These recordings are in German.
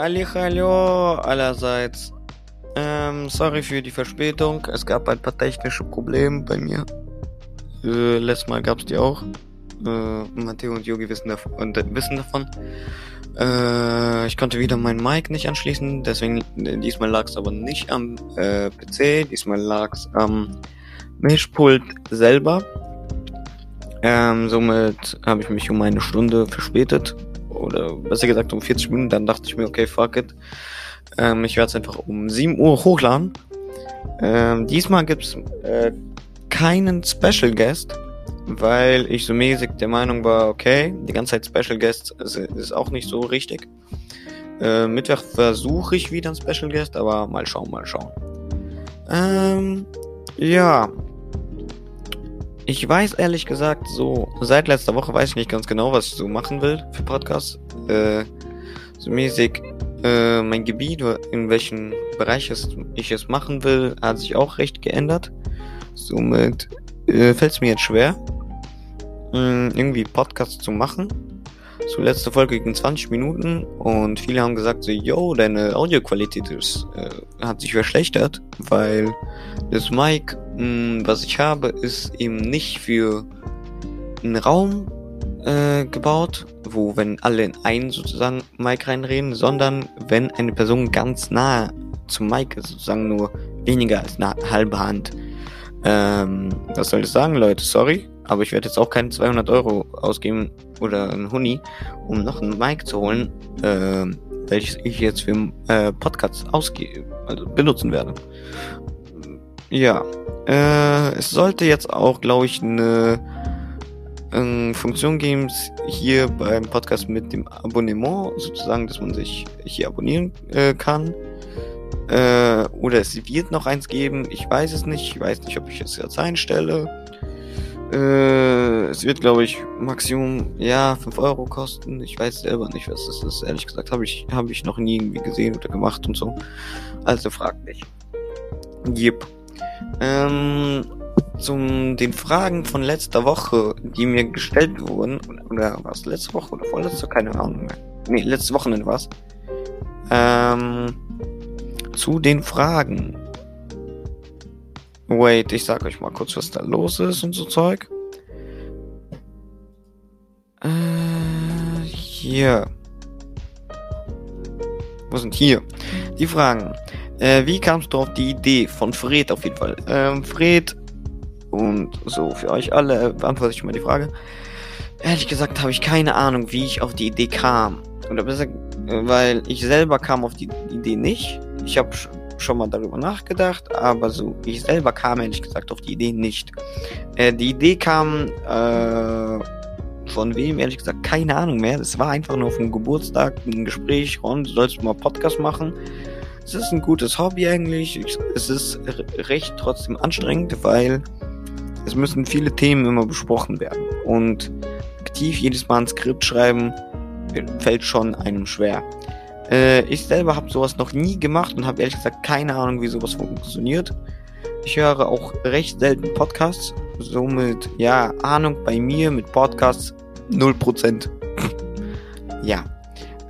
Hallo allerseits. Ähm, sorry für die Verspätung. Es gab ein paar technische Probleme bei mir. Äh, letztes Mal gab es die auch. Äh, Matteo und Yogi wissen, dav und, äh, wissen davon. Äh, ich konnte wieder mein Mic nicht anschließen, deswegen äh, diesmal lag es aber nicht am äh, PC, diesmal lag es am Mischpult selber. Ähm, somit habe ich mich um eine Stunde verspätet. Oder besser gesagt um 40 Minuten. Dann dachte ich mir, okay, fuck it. Ähm, ich werde es einfach um 7 Uhr hochladen. Ähm, diesmal gibt's äh, keinen Special Guest, weil ich so mäßig der Meinung war, okay, die ganze Zeit Special Guest ist, ist auch nicht so richtig. Äh, Mittwoch versuche ich wieder ein Special Guest, aber mal schauen, mal schauen. Ähm, ja, ich weiß ehrlich gesagt so, seit letzter Woche weiß ich nicht ganz genau, was ich so machen will für Podcasts. Äh, so mäßig, äh, mein Gebiet, in welchem Bereich es, ich es machen will, hat sich auch recht geändert. Somit äh, fällt es mir jetzt schwer, mh, irgendwie Podcasts zu machen. So letzte Folge ging 20 Minuten und viele haben gesagt so, yo, deine Audioqualität ist, äh, hat sich verschlechtert, weil das Mic, mh, was ich habe, ist eben nicht für einen Raum äh, gebaut, wo wenn alle in einen sozusagen Mic reinreden, sondern wenn eine Person ganz nah zum Mic ist, sozusagen nur weniger als eine halbe Hand. Ähm, was soll ich sagen, Leute? Sorry, aber ich werde jetzt auch keine 200 Euro ausgeben oder ein Huni, um noch ein Mic zu holen, äh, welches ich jetzt für äh, Podcasts ausge also benutzen werde. Ja, äh, es sollte jetzt auch, glaube ich, eine, eine Funktion geben hier beim Podcast mit dem Abonnement, sozusagen, dass man sich hier abonnieren äh, kann. Äh, oder es wird noch eins geben, ich weiß es nicht. Ich weiß nicht, ob ich es jetzt einstelle. Äh, es wird, glaube ich, Maximum, ja, 5 Euro kosten. Ich weiß selber nicht, was das ist. Ehrlich gesagt, habe ich, hab ich noch nie irgendwie gesehen oder gemacht und so. Also fragt mich. Yep. Ähm, zum den Fragen von letzter Woche, die mir gestellt wurden, oder was, letzte Woche oder vorletzte, keine Ahnung mehr. Nee, letzte Wochenende war's. Ähm, zu den Fragen. Wait, ich sag euch mal kurz, was da los ist und so Zeug. Äh, hier. Wo sind hier? Die Fragen. Äh, wie kamst du auf die Idee von Fred auf jeden Fall? Ähm, Fred und so für euch alle beantworte ich mal die Frage. Ehrlich gesagt habe ich keine Ahnung, wie ich auf die Idee kam. Oder besser, weil ich selber kam auf die Idee nicht. Ich habe schon mal darüber nachgedacht, aber so ich selber kam ehrlich gesagt auf die Idee nicht. Äh, die Idee kam äh, von wem, ehrlich gesagt, keine Ahnung mehr. Es war einfach nur auf dem Geburtstag ein Gespräch, Ron, du sollst mal Podcast machen. Es ist ein gutes Hobby eigentlich. Es ist recht trotzdem anstrengend, weil es müssen viele Themen immer besprochen werden. Und aktiv jedes Mal ein Skript schreiben fällt schon einem schwer. Äh, ich selber habe sowas noch nie gemacht und habe ehrlich gesagt keine Ahnung, wie sowas funktioniert. Ich höre auch recht selten Podcasts. Somit, ja, Ahnung bei mir mit Podcasts 0%. ja.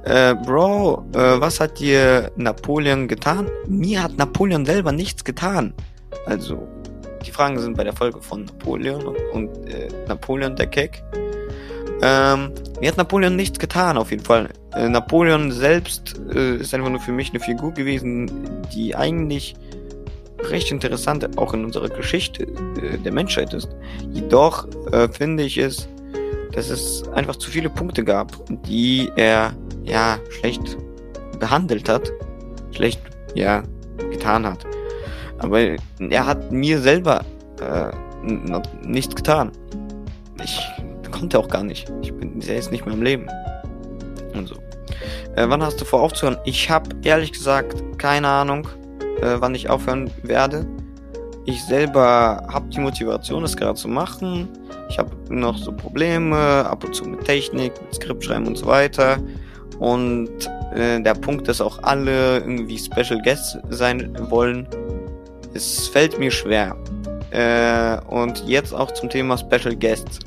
Äh, Bro, äh, was hat dir Napoleon getan? Mir hat Napoleon selber nichts getan. Also, die Fragen sind bei der Folge von Napoleon und, und äh, Napoleon der Keck. Ähm, mir hat Napoleon nichts getan, auf jeden Fall. Äh, Napoleon selbst äh, ist einfach nur für mich eine Figur gewesen, die eigentlich recht interessant auch in unserer Geschichte äh, der Menschheit ist. Jedoch äh, finde ich es, dass es einfach zu viele Punkte gab, die er ja schlecht behandelt hat, schlecht ja getan hat. Aber er hat mir selber äh, nichts getan. Ich konnte auch gar nicht. Ich bin, ist nicht mehr im Leben. Und so. Äh, wann hast du vor aufzuhören? Ich habe ehrlich gesagt keine Ahnung, äh, wann ich aufhören werde. Ich selber habe die Motivation, das gerade zu machen. Ich habe noch so Probleme, ab und zu mit Technik, mit Skriptschreiben und so weiter. Und äh, der Punkt, dass auch alle irgendwie Special Guests sein wollen, es fällt mir schwer. Äh, und jetzt auch zum Thema Special Guests.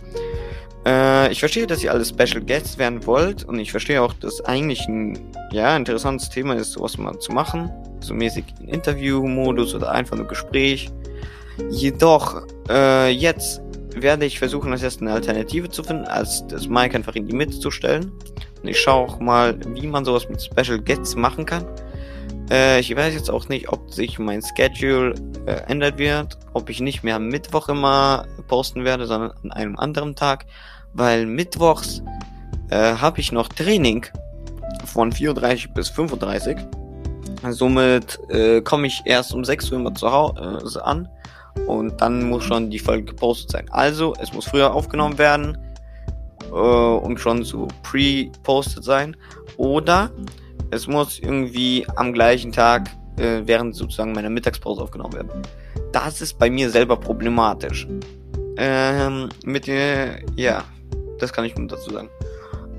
Äh, ich verstehe, dass ihr alle Special Guests werden wollt und ich verstehe auch, dass eigentlich ein ja, interessantes Thema ist, sowas mal zu machen. So mäßig ein Interview-Modus oder einfach nur Gespräch. Jedoch, äh, jetzt werde ich versuchen, als erst eine Alternative zu finden, als das Mike einfach in die Mitte zu stellen. Und ich schaue auch mal, wie man sowas mit Special Guests machen kann. Äh, ich weiß jetzt auch nicht, ob sich mein Schedule äh, ändert wird, ob ich nicht mehr am Mittwoch immer posten werde, sondern an einem anderen Tag, weil mittwochs äh, habe ich noch Training von 34 bis 35. Somit äh, komme ich erst um 6 Uhr immer zu Hause äh, an und dann muss schon die Folge gepostet sein. Also, es muss früher aufgenommen werden äh, und schon so pre-posted sein. Oder es muss irgendwie am gleichen Tag äh, während sozusagen meiner Mittagspause aufgenommen werden. Das ist bei mir selber problematisch. Ähm, mit der, ja, das kann ich nur dazu sagen.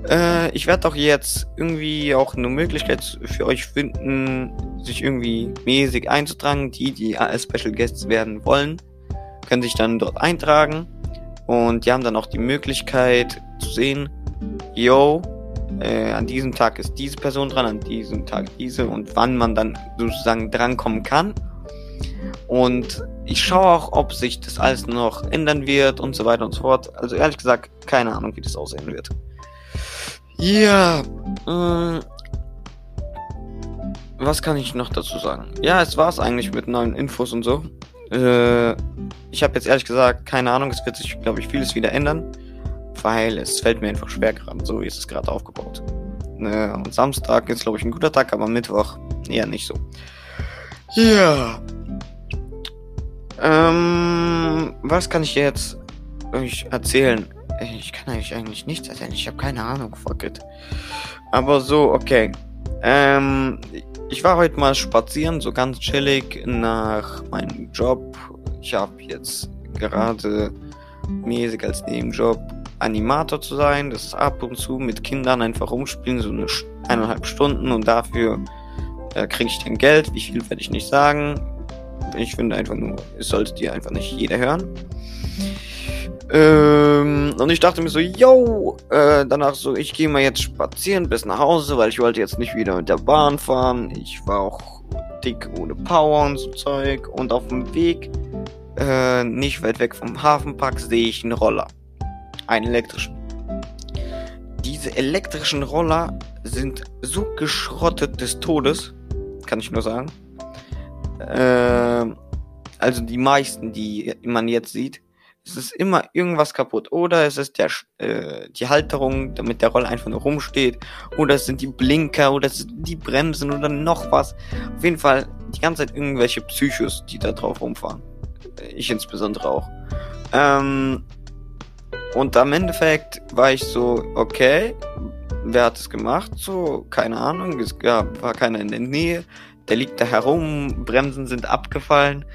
Äh, ich werde auch jetzt irgendwie auch eine Möglichkeit für euch finden, sich irgendwie mäßig einzutragen. Die, die als Special Guests werden wollen, können sich dann dort eintragen. Und die haben dann auch die Möglichkeit zu sehen, yo, äh, an diesem Tag ist diese Person dran, an diesem Tag diese und wann man dann sozusagen drankommen kann. Und ich schaue auch, ob sich das alles noch ändern wird und so weiter und so fort. Also ehrlich gesagt, keine Ahnung, wie das aussehen wird. Ja, äh, was kann ich noch dazu sagen? Ja, es war's eigentlich mit neuen Infos und so. Äh, ich habe jetzt ehrlich gesagt keine Ahnung, es wird sich, glaube ich, vieles wieder ändern, weil es fällt mir einfach schwer gerade, so wie ist es gerade aufgebaut. Äh, und Samstag ist, glaube ich, ein guter Tag, aber Mittwoch eher nicht so. Ja. Ähm, was kann ich jetzt euch erzählen? Ich kann eigentlich eigentlich nichts erzählen. Ich habe keine Ahnung, fuck it. Aber so, okay. Ähm, ich war heute mal spazieren, so ganz chillig nach meinem Job. Ich habe jetzt gerade mäßig als Nebenjob Animator zu sein. Das ist ab und zu mit Kindern einfach rumspielen, so eine eineinhalb Stunden und dafür äh, kriege ich dann Geld. Wie viel werde ich nicht sagen. Ich finde einfach nur, es sollte dir einfach nicht jeder hören. Ähm, und ich dachte mir so, yo, äh, danach so, ich gehe mal jetzt spazieren bis nach Hause, weil ich wollte jetzt nicht wieder mit der Bahn fahren. Ich war auch dick ohne Power und so Zeug. Und auf dem Weg, äh, nicht weit weg vom Hafenpark, sehe ich einen Roller. Einen elektrischen. Diese elektrischen Roller sind so geschrottet des Todes, kann ich nur sagen. Äh, also die meisten, die man jetzt sieht, es ist immer irgendwas kaputt. Oder es ist der, äh, die Halterung, damit der Roller einfach nur rumsteht. Oder es sind die Blinker oder es sind die Bremsen oder noch was. Auf jeden Fall die ganze Zeit irgendwelche Psychos, die da drauf rumfahren. Ich insbesondere auch. Ähm, und am Endeffekt war ich so, okay, wer hat es gemacht? So, keine Ahnung, es gab, war keiner in der Nähe. Der liegt da herum, Bremsen sind abgefallen.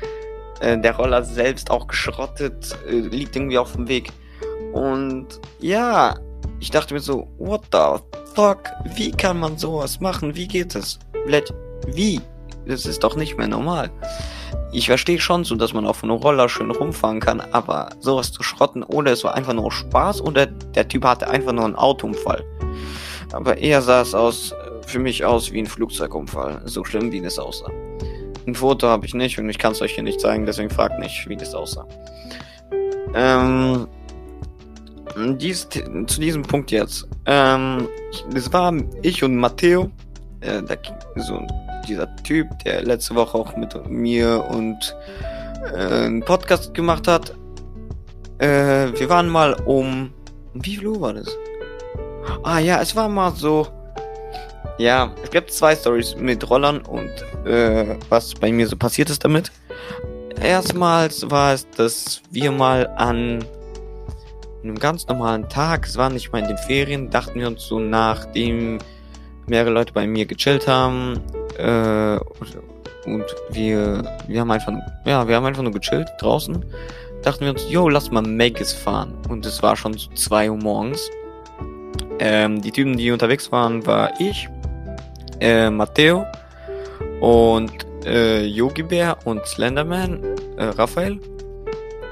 Äh, der Roller selbst auch geschrottet, äh, liegt irgendwie auf dem Weg. Und ja, ich dachte mir so, what the fuck? Wie kann man sowas machen? Wie geht? Blät, wie? Das ist doch nicht mehr normal. Ich verstehe schon so, dass man auf einem Roller schön rumfahren kann, aber sowas zu schrotten, oder es war einfach nur Spaß, oder der Typ hatte einfach nur einen Autounfall. Aber eher sah es aus, für mich aus wie ein Flugzeugunfall, so schlimm wie das aussah. Ein Foto habe ich nicht und ich kann es euch hier nicht zeigen, deswegen fragt nicht, wie das aussah. Ähm, dies, zu diesem Punkt jetzt. Ähm, das war ich und Matteo, äh, der, so dieser Typ, der letzte Woche auch mit mir und äh, einen Podcast gemacht hat. Äh, wir waren mal um. Wie viel Uhr war das? Ah ja, es war mal so ja, es gibt zwei Stories mit Rollern und äh, was bei mir so passiert ist damit. Erstmals war es, dass wir mal an einem ganz normalen Tag, es war nicht mal in den Ferien, dachten wir uns so, nachdem mehrere Leute bei mir gechillt haben äh, und wir, wir haben einfach, ja, wir haben einfach nur gechillt draußen, dachten wir uns, yo, lass mal Megis fahren. Und es war schon so 2 Uhr morgens. Ähm, die Typen, die unterwegs waren, war ich, äh, Matteo und äh, Yogi Bär und Slenderman, äh, Raphael.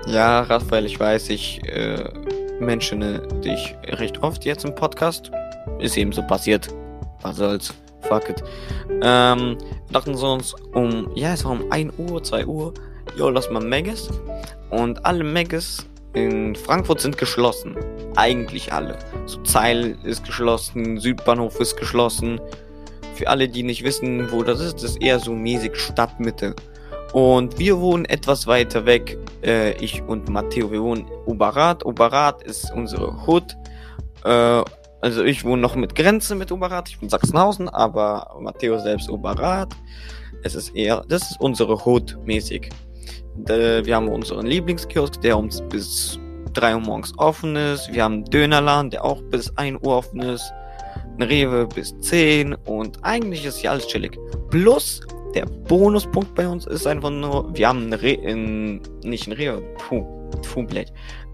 Ja, Raphael, ich weiß, ich äh, menschene dich recht oft jetzt im Podcast. Ist eben so passiert. Was soll's. Fuck it. Ähm, dachten sie uns um, ja, es war um 1 Uhr, 2 Uhr. Jo, lass mal Megas. Und alle Megas in Frankfurt sind geschlossen. Eigentlich alle. So Zeil ist geschlossen, Südbahnhof ist geschlossen. Für alle, die nicht wissen, wo das ist, ist eher so mäßig Stadtmitte. Und wir wohnen etwas weiter weg, äh, ich und Matteo, wir wohnen Oberrat. Oberrat ist unsere Hood. Äh, also ich wohne noch mit Grenze mit Oberrat, ich bin Sachsenhausen, aber Matteo selbst Oberrat. Es ist eher, das ist unsere Hood mäßig. Wir haben unseren Lieblingskiosk, der uns bis 3 Uhr morgens offen ist. Wir haben einen Dönerladen, der auch bis 1 Uhr offen ist. Ein Rewe bis 10 und eigentlich ist hier alles chillig. Plus, der Bonuspunkt bei uns ist einfach nur, wir haben ein Re in, nicht ein Rewe, puh, puh.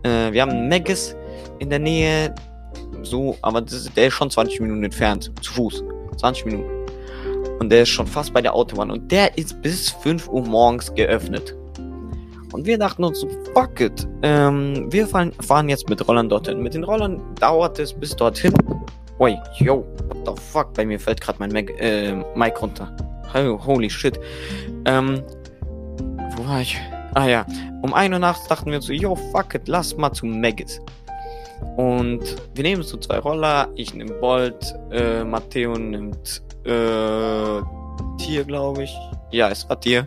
Äh, wir haben einen Megas in der Nähe, so, aber das, der ist schon 20 Minuten entfernt, zu Fuß. 20 Minuten. Und der ist schon fast bei der Autobahn und der ist bis 5 Uhr morgens geöffnet. Und wir dachten uns fuck it. Ähm, wir fahren, fahren jetzt mit Rollern dorthin. Mit den Rollern dauert es bis dorthin. Oi, yo, what the fuck? Bei mir fällt gerade mein Mac, äh, Mic runter. Holy shit. Ähm, wo war ich? Ah ja, um 1 Uhr nachts dachten wir so, yo, fuck it, lass mal zu Maggots. Und wir nehmen so zwei Roller. Ich nehme Bolt, äh, Matteo nimmt äh, Tier, glaube ich. Ja, es war Tier.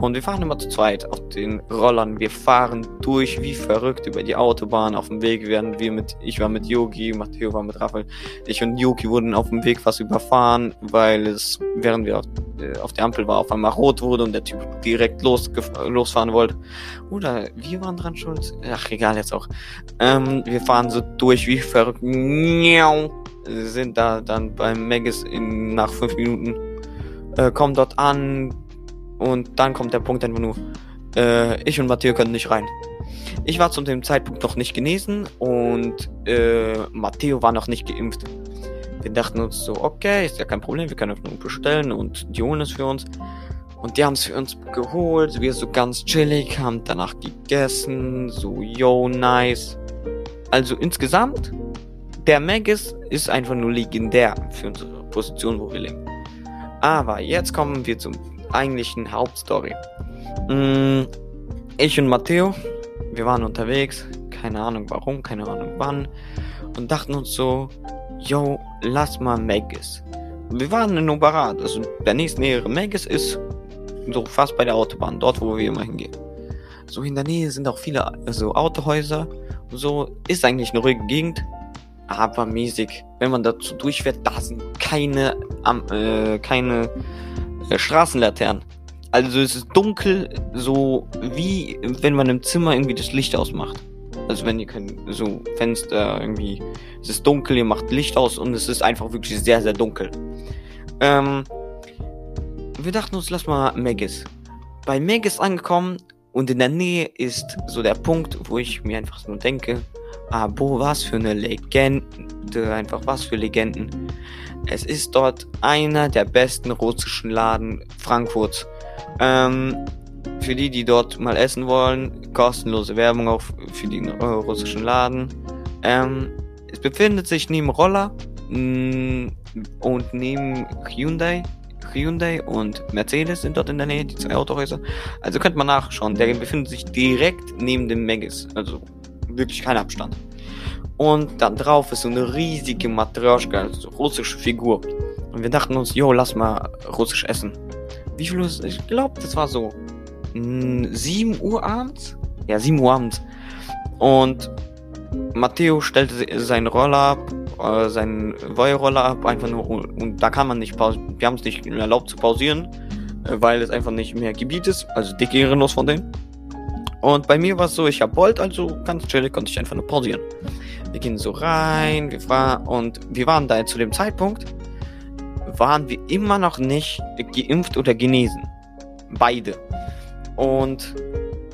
Und wir fahren immer zu zweit auf den Rollern. Wir fahren durch wie verrückt über die Autobahn. Auf dem Weg werden wir mit, ich war mit Yogi, Matteo war mit Raphael. Ich und Yogi wurden auf dem Weg fast überfahren, weil es, während wir auf, äh, auf der Ampel war, auf einmal rot wurde und der Typ direkt los, losfahren wollte. Oder wir waren dran schuld. Ach, egal jetzt auch. Ähm, wir fahren so durch wie verrückt. Sind da dann beim Megis in, nach fünf Minuten. Äh, kommen dort an, und dann kommt der Punkt einfach nur, äh, ich und Matteo können nicht rein. Ich war zu dem Zeitpunkt noch nicht genesen und äh, Matteo war noch nicht geimpft. Wir dachten uns so, okay, ist ja kein Problem, wir können nur bestellen und die holen es für uns. Und die haben es für uns geholt, wir so ganz chillig, haben danach gegessen, so yo, nice. Also insgesamt, der Magus ist einfach nur legendär für unsere Position, wo wir leben. Aber jetzt kommen wir zum eigentlichen Hauptstory. Mm, ich und Matteo, wir waren unterwegs, keine Ahnung warum, keine Ahnung wann, und dachten uns so, yo, lass mal Megis. Wir waren in Oberat, also der nächstnähere Megis ist so fast bei der Autobahn, dort wo wir immer hingehen. So in der Nähe sind auch viele also Autohäuser. So ist eigentlich eine ruhige Gegend, aber mäßig. Wenn man dazu durchfährt, da sind keine, äh, keine Straßenlaternen. Also es ist dunkel, so wie wenn man im Zimmer irgendwie das Licht ausmacht. Also wenn ihr kein so Fenster irgendwie, es ist dunkel, ihr macht Licht aus und es ist einfach wirklich sehr, sehr dunkel. Ähm, wir dachten uns, lass mal Megis. Bei Megis angekommen und in der Nähe ist so der Punkt, wo ich mir einfach nur denke, ah, boah, was für eine Legende, einfach was für Legenden. Es ist dort einer der besten russischen Laden Frankfurts. Ähm, für die, die dort mal essen wollen, kostenlose Werbung auch für den äh, russischen Laden. Ähm, es befindet sich neben Roller mh, mm, und neben Hyundai. Hyundai und Mercedes sind dort in der Nähe, die zwei Autohäuser. Also könnt man nachschauen. Der befindet sich direkt neben dem Megis. Also wirklich kein Abstand. Und da drauf ist so eine riesige Matryoshka, also russische Figur. Und wir dachten uns, jo, lass mal russisch essen. Wie viel Uhr Ich glaube, das war so 7 Uhr abends. Ja, 7 Uhr abends. Und Matteo stellte seinen Roller ab, äh, seinen Voy-Roller ab, einfach nur, und da kann man nicht pausieren. Wir haben es nicht erlaubt zu pausieren, äh, weil es einfach nicht mehr Gebiet ist. Also dick ehrenlos von denen. Und bei mir war es so, ich habe Bolt, also ganz chillig konnte ich einfach nur pausieren. Wir gehen so rein, wir waren und wir waren da zu dem Zeitpunkt, waren wir immer noch nicht geimpft oder genesen. Beide. Und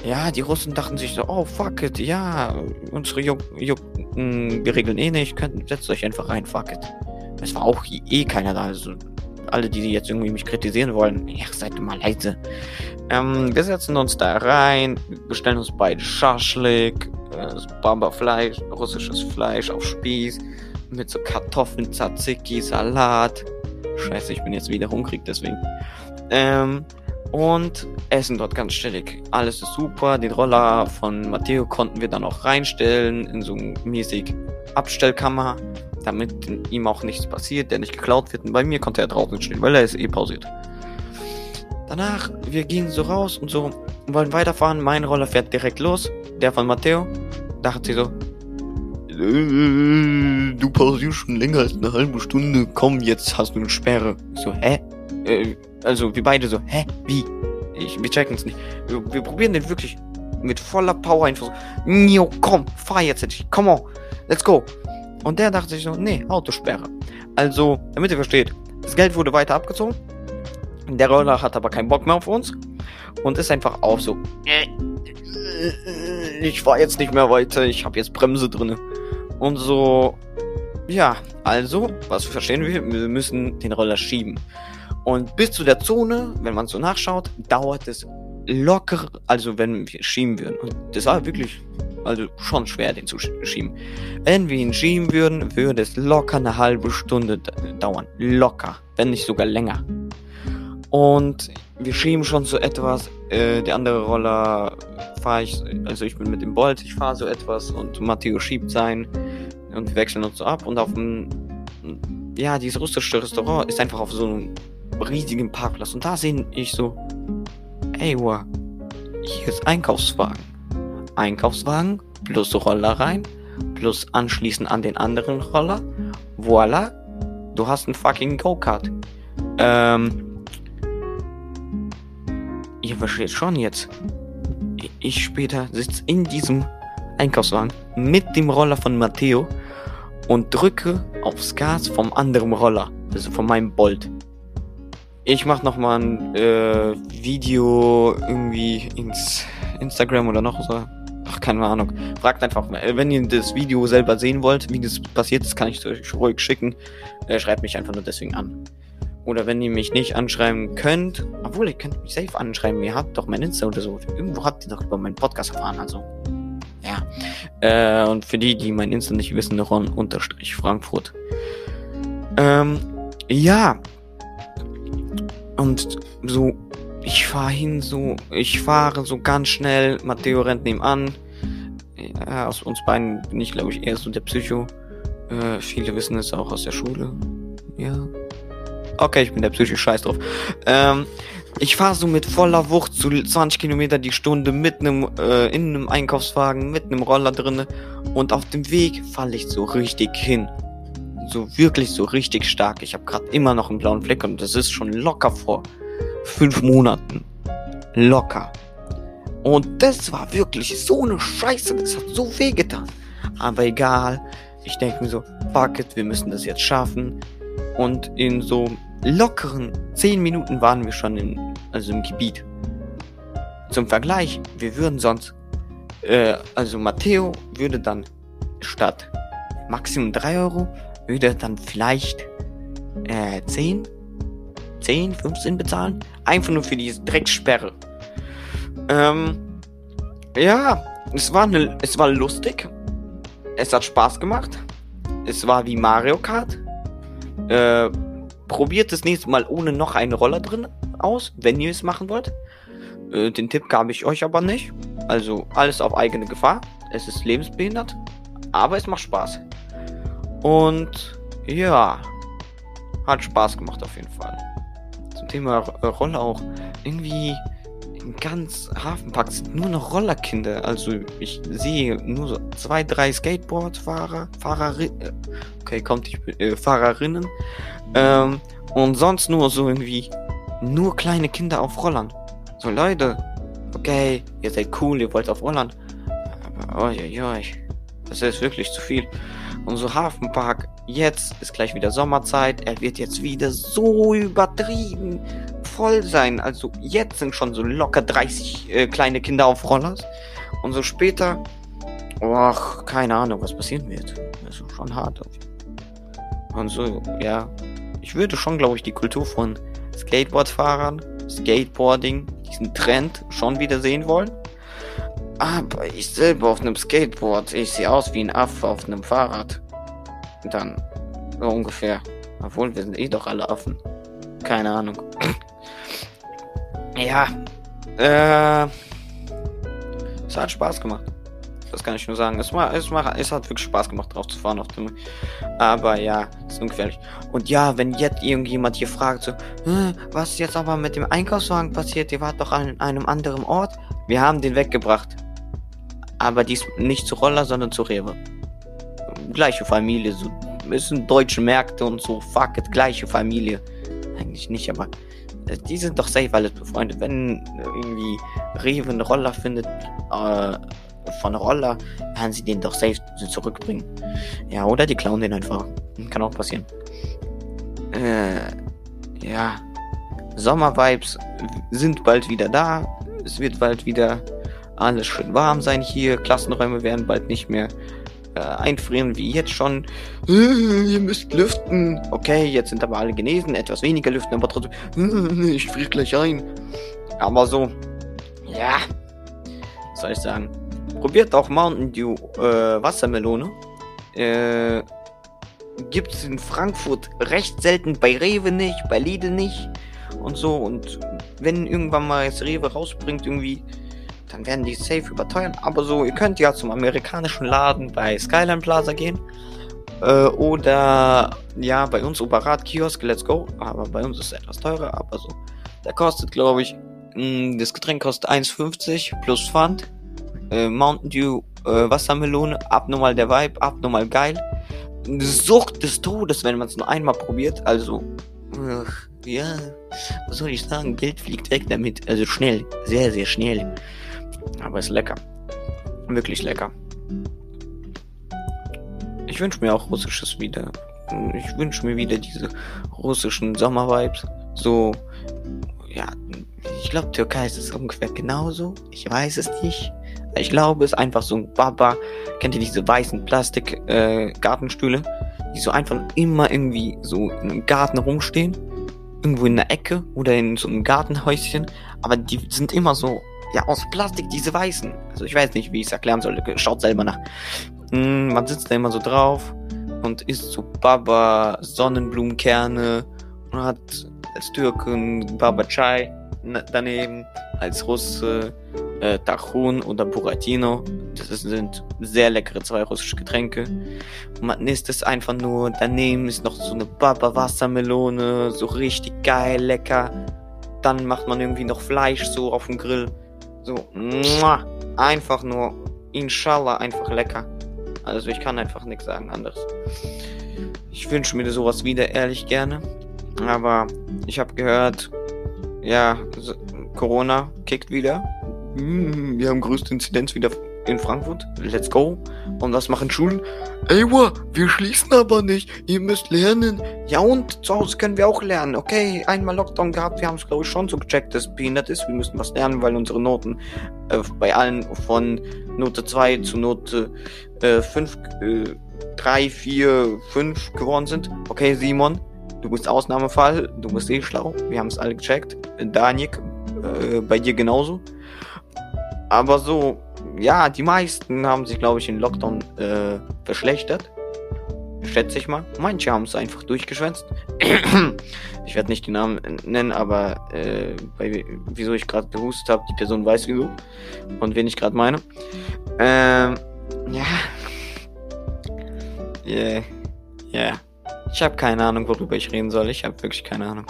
ja, die Russen dachten sich so, oh fuck it, ja, unsere Juck, hm, wir regeln eh nicht, könnt, setzt euch einfach rein, fuck it. Es war auch eh keiner da, also alle, die jetzt irgendwie mich kritisieren wollen, ja, seid mal leise. Ähm, wir setzen uns da rein, bestellen uns beide Schaschlik, äh, Bamba-Fleisch, russisches Fleisch auf Spieß, mit so Kartoffeln, Tzatziki, Salat. Scheiße, ich bin jetzt wieder hungrig, deswegen. Ähm, und essen dort ganz chillig. Alles ist super. Den Roller von Matteo konnten wir dann auch reinstellen in so mäßig Abstellkammer, damit ihm auch nichts passiert, der nicht geklaut wird. Und bei mir konnte er draußen stehen, weil er ist eh pausiert. Danach, wir gehen so raus und so wollen weiterfahren. Mein Roller fährt direkt los. Der von Matteo. Dachte sie so, äh, du pausierst schon länger als eine halbe Stunde. Komm, jetzt hast du eine Sperre. Ich so, hä? Äh, also wir beide so, hä? Wie? Ich, wir checken es nicht. Wir, wir, probieren den wirklich mit voller Power einfach so, Nio, komm, fahr jetzt endlich, come on, let's go. Und der dachte sich so, nee, Autosperre. Also, damit ihr versteht, das Geld wurde weiter abgezogen. Der Roller hat aber keinen Bock mehr auf uns und ist einfach auf so. Ich fahr jetzt nicht mehr weiter, ich habe jetzt Bremse drinne. Und so, ja, also, was verstehen wir? Wir müssen den Roller schieben. Und bis zu der Zone, wenn man so nachschaut, dauert es locker, also wenn wir schieben würden. Und das war wirklich, also schon schwer, den zu schieben. Wenn wir ihn schieben würden, würde es locker eine halbe Stunde dauern. Locker, wenn nicht sogar länger. Und wir schieben schon so etwas. Äh, der andere Roller fahre ich, also ich bin mit dem Bolt, ich fahre so etwas und Matteo schiebt sein und wir wechseln uns so ab. Und auf dem, ja, dieses russische Restaurant ist einfach auf so einem riesigen Parkplatz. Und da sehe ich so, ey, wow, hier ist Einkaufswagen. Einkaufswagen plus Roller rein, plus anschließen an den anderen Roller. Voila, du hast einen fucking Go-Kart. Ähm, ihr versteht schon jetzt. Ich später sitze in diesem Einkaufswagen mit dem Roller von Matteo und drücke aufs Gas vom anderen Roller, also von meinem Bolt. Ich mach noch mal ein äh, Video irgendwie ins Instagram oder noch so. Ach, keine Ahnung. Fragt einfach, wenn ihr das Video selber sehen wollt, wie das passiert ist, kann ich es euch ruhig schicken. Äh, schreibt mich einfach nur deswegen an. Oder wenn ihr mich nicht anschreiben könnt, obwohl ihr könnt mich safe anschreiben, ihr habt doch mein Insta oder so. Irgendwo habt ihr doch über meinen Podcast erfahren, also. Ja. Äh, und für die, die mein Insta nicht wissen, Ron unterstrich Frankfurt. Ähm, ja, und so, ich fahre hin, so, ich fahre so ganz schnell. Matteo rennt nebenan. Ja, aus uns beiden bin ich, glaube ich, eher so der Psycho. Äh, viele wissen es auch aus der Schule. Ja. Okay, ich bin der Psycho, scheiß drauf. Ähm, ich fahre so mit voller Wucht zu 20 Kilometer die Stunde mit einem äh, in einem Einkaufswagen mit einem Roller drinne und auf dem Weg falle ich so richtig hin so wirklich so richtig stark. Ich habe gerade immer noch einen blauen Fleck und das ist schon locker vor fünf Monaten. Locker. Und das war wirklich so eine Scheiße. Das hat so weh getan. Aber egal. Ich denke mir so, fuck it, wir müssen das jetzt schaffen. Und in so lockeren zehn Minuten waren wir schon in, also im Gebiet. Zum Vergleich, wir würden sonst, äh, also Matteo würde dann statt Maximum 3 Euro würde dann vielleicht äh, 10, 10, 15 bezahlen. Einfach nur für diese Drecksperre. Ähm, ja, es war, ne, es war lustig. Es hat Spaß gemacht. Es war wie Mario Kart. Äh, probiert das nächste Mal ohne noch eine Roller drin aus, wenn ihr es machen wollt. Äh, den Tipp gab ich euch aber nicht. Also alles auf eigene Gefahr. Es ist lebensbehindert, aber es macht Spaß. Und ja, hat Spaß gemacht auf jeden Fall. Zum Thema Roller auch. Irgendwie ganz Hafenpark sind nur noch Rollerkinder. Also ich sehe nur so zwei, drei Skateboardfahrer, Fahrerinnen, äh, okay, kommt ich, äh, Fahrerinnen. Ähm, und sonst nur so irgendwie nur kleine Kinder auf Rollern. So Leute, okay, ihr seid cool, ihr wollt auf Rollern. Aber oi, das ist wirklich zu viel. Unser Hafenpark, jetzt ist gleich wieder Sommerzeit. Er wird jetzt wieder so übertrieben voll sein. Also jetzt sind schon so locker 30 äh, kleine Kinder auf Rollers. Und so später, ach, keine Ahnung, was passieren wird. Das ist schon hart. Und so, ja. Ich würde schon, glaube ich, die Kultur von Skateboardfahrern, Skateboarding, diesen Trend schon wieder sehen wollen. Aber ich selber auf einem Skateboard, ich sehe aus wie ein Affe auf einem Fahrrad. Dann so ungefähr. Obwohl, wir sind eh doch alle Affen. Keine Ahnung. Ja. Äh. Es hat Spaß gemacht. Das kann ich nur sagen. Es, war, es, war, es hat wirklich Spaß gemacht, drauf zu fahren auf dem. Aber ja, ist ungefährlich. Und ja, wenn jetzt irgendjemand hier fragt, so, was ist jetzt aber mit dem Einkaufswagen passiert? Ihr wart doch an einem anderen Ort. Wir haben den weggebracht. Aber dies nicht zu Roller, sondern zu Rewe. Gleiche Familie, so. Es sind deutsche Märkte und so. Fuck it, gleiche Familie. Eigentlich nicht, aber die sind doch safe alles befreundet. Wenn irgendwie Rewe einen Roller findet, äh, von Roller, werden sie den doch safe zurückbringen. Ja, oder die klauen den einfach. Kann auch passieren. Äh, ja. Sommervibes sind bald wieder da. Es wird bald wieder alles schön warm sein hier. Klassenräume werden bald nicht mehr äh, einfrieren wie jetzt schon. Äh, ihr müsst lüften. Okay, jetzt sind aber alle genesen. Etwas weniger lüften, aber trotzdem. Äh, ich friere gleich ein. Aber so. Ja. Was soll ich sagen? Probiert auch Mountain Dew äh, Wassermelone. Äh, gibt es in Frankfurt recht selten, bei Rewe nicht, bei Lidl nicht und so. Und wenn irgendwann mal das Rewe rausbringt, irgendwie, dann werden die safe überteuern. Aber so, ihr könnt ja zum amerikanischen Laden bei Skyline Plaza gehen. Äh, oder ja, bei uns Operat Kiosk, let's go. Aber bei uns ist es etwas teurer, aber so. Der kostet, glaube ich, mh, das Getränk kostet 1,50 plus Pfand äh, Mountain Dew äh, Wassermelone, abnormal der Vibe, abnormal geil. Sucht des Todes, wenn man es nur einmal probiert. Also, ja, was soll ich sagen? Geld fliegt weg damit. Also schnell, sehr, sehr schnell. Aber ist lecker. Wirklich lecker. Ich wünsche mir auch russisches wieder. Ich wünsche mir wieder diese russischen Sommervibes. So, ja, ich glaube, Türkei ist es ungefähr genauso. Ich weiß es nicht. Ich glaube, es ist einfach so ein Baba. Kennt ihr diese weißen Plastik-Gartenstühle? Äh, die so einfach immer irgendwie so einem Garten rumstehen. Irgendwo in der Ecke oder in so einem Gartenhäuschen. Aber die sind immer so, ja, aus Plastik, diese weißen. Also ich weiß nicht, wie ich es erklären soll. Schaut selber nach. Mm, man sitzt da immer so drauf und isst so Baba, Sonnenblumenkerne und hat als Türken Baba Chai daneben, als Russe äh, Tachun oder Buratino. Das sind sehr leckere zwei russische Getränke. Und man isst es einfach nur. Daneben ist noch so eine Baba Wassermelone, so richtig geil, lecker. Dann macht man irgendwie noch Fleisch so auf dem Grill. So, einfach nur, inshallah, einfach lecker. Also ich kann einfach nichts sagen anderes. Ich wünsche mir sowas wieder, ehrlich gerne. Aber ich habe gehört, ja, Corona kickt wieder. Hm, wir haben größte Inzidenz wieder in Frankfurt. Let's go. Und was machen Schulen? Ey, wir schließen aber nicht. Ihr müsst lernen. Ja und? Zu Hause können wir auch lernen. Okay, einmal Lockdown gehabt. Wir haben es, glaube ich, schon so gecheckt, dass es behindert ist. Wir müssen was lernen, weil unsere Noten äh, bei allen von Note 2 zu Note äh, 5, äh, 3, 4, 5 geworden sind. Okay, Simon, du bist Ausnahmefall. Du bist eh schlau. Wir haben es alle gecheckt. Danik, äh, bei dir genauso. Aber so, ja, die meisten haben sich, glaube ich, in Lockdown äh, verschlechtert. Schätze ich mal. Manche haben es einfach durchgeschwänzt. ich werde nicht die Namen nennen, aber äh, bei, wieso ich gerade gehustet habe, die Person weiß wieso. Und wen ich gerade meine. Ähm, ja. Yeah. Yeah. Ich habe keine Ahnung, worüber ich reden soll. Ich habe wirklich keine Ahnung.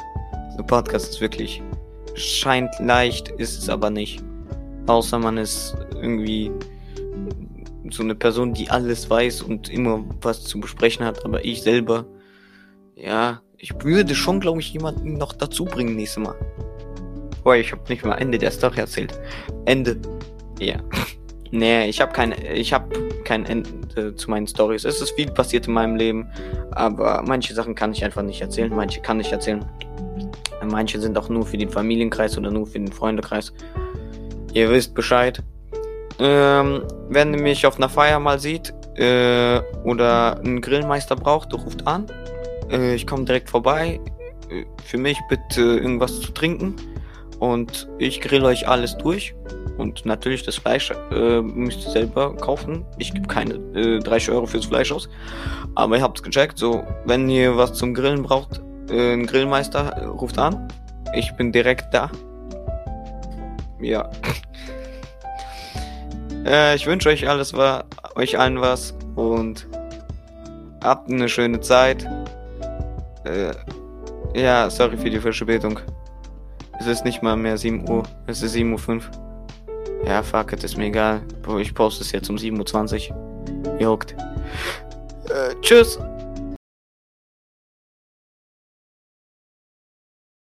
Der Podcast ist wirklich. Scheint leicht, ist es aber nicht. Außer man ist irgendwie so eine Person, die alles weiß und immer was zu besprechen hat. Aber ich selber, ja, ich würde schon, glaube ich, jemanden noch dazu bringen nächstes Mal. Boah, ich habe nicht mal Ende der Story erzählt. Ende. Ja. nee, ich habe kein, ich kein Ende zu meinen Stories. Es ist viel passiert in meinem Leben, aber manche Sachen kann ich einfach nicht erzählen. Manche kann ich erzählen. Manche sind auch nur für den Familienkreis oder nur für den Freundekreis. Ihr wisst Bescheid. Ähm, wenn ihr mich auf einer Feier mal sieht äh, oder einen Grillmeister braucht, ruft an. Äh, ich komme direkt vorbei. Äh, für mich bitte irgendwas zu trinken. Und ich grill euch alles durch. Und natürlich das Fleisch äh, müsst ihr selber kaufen. Ich gebe keine äh, 30 Euro fürs Fleisch aus. Aber ihr habt's gecheckt. So, wenn ihr was zum Grillen braucht, äh, ein Grillmeister äh, ruft an. Ich bin direkt da. Ja. Äh, ich wünsche euch alles war, euch allen was und habt eine schöne Zeit. Äh, ja, sorry für die Verspätung. Es ist nicht mal mehr 7 Uhr. Es ist 7.05 Uhr. Ja, fuck it, ist mir egal. Ich poste es jetzt um 7.20 Uhr. Juckt. Äh, tschüss.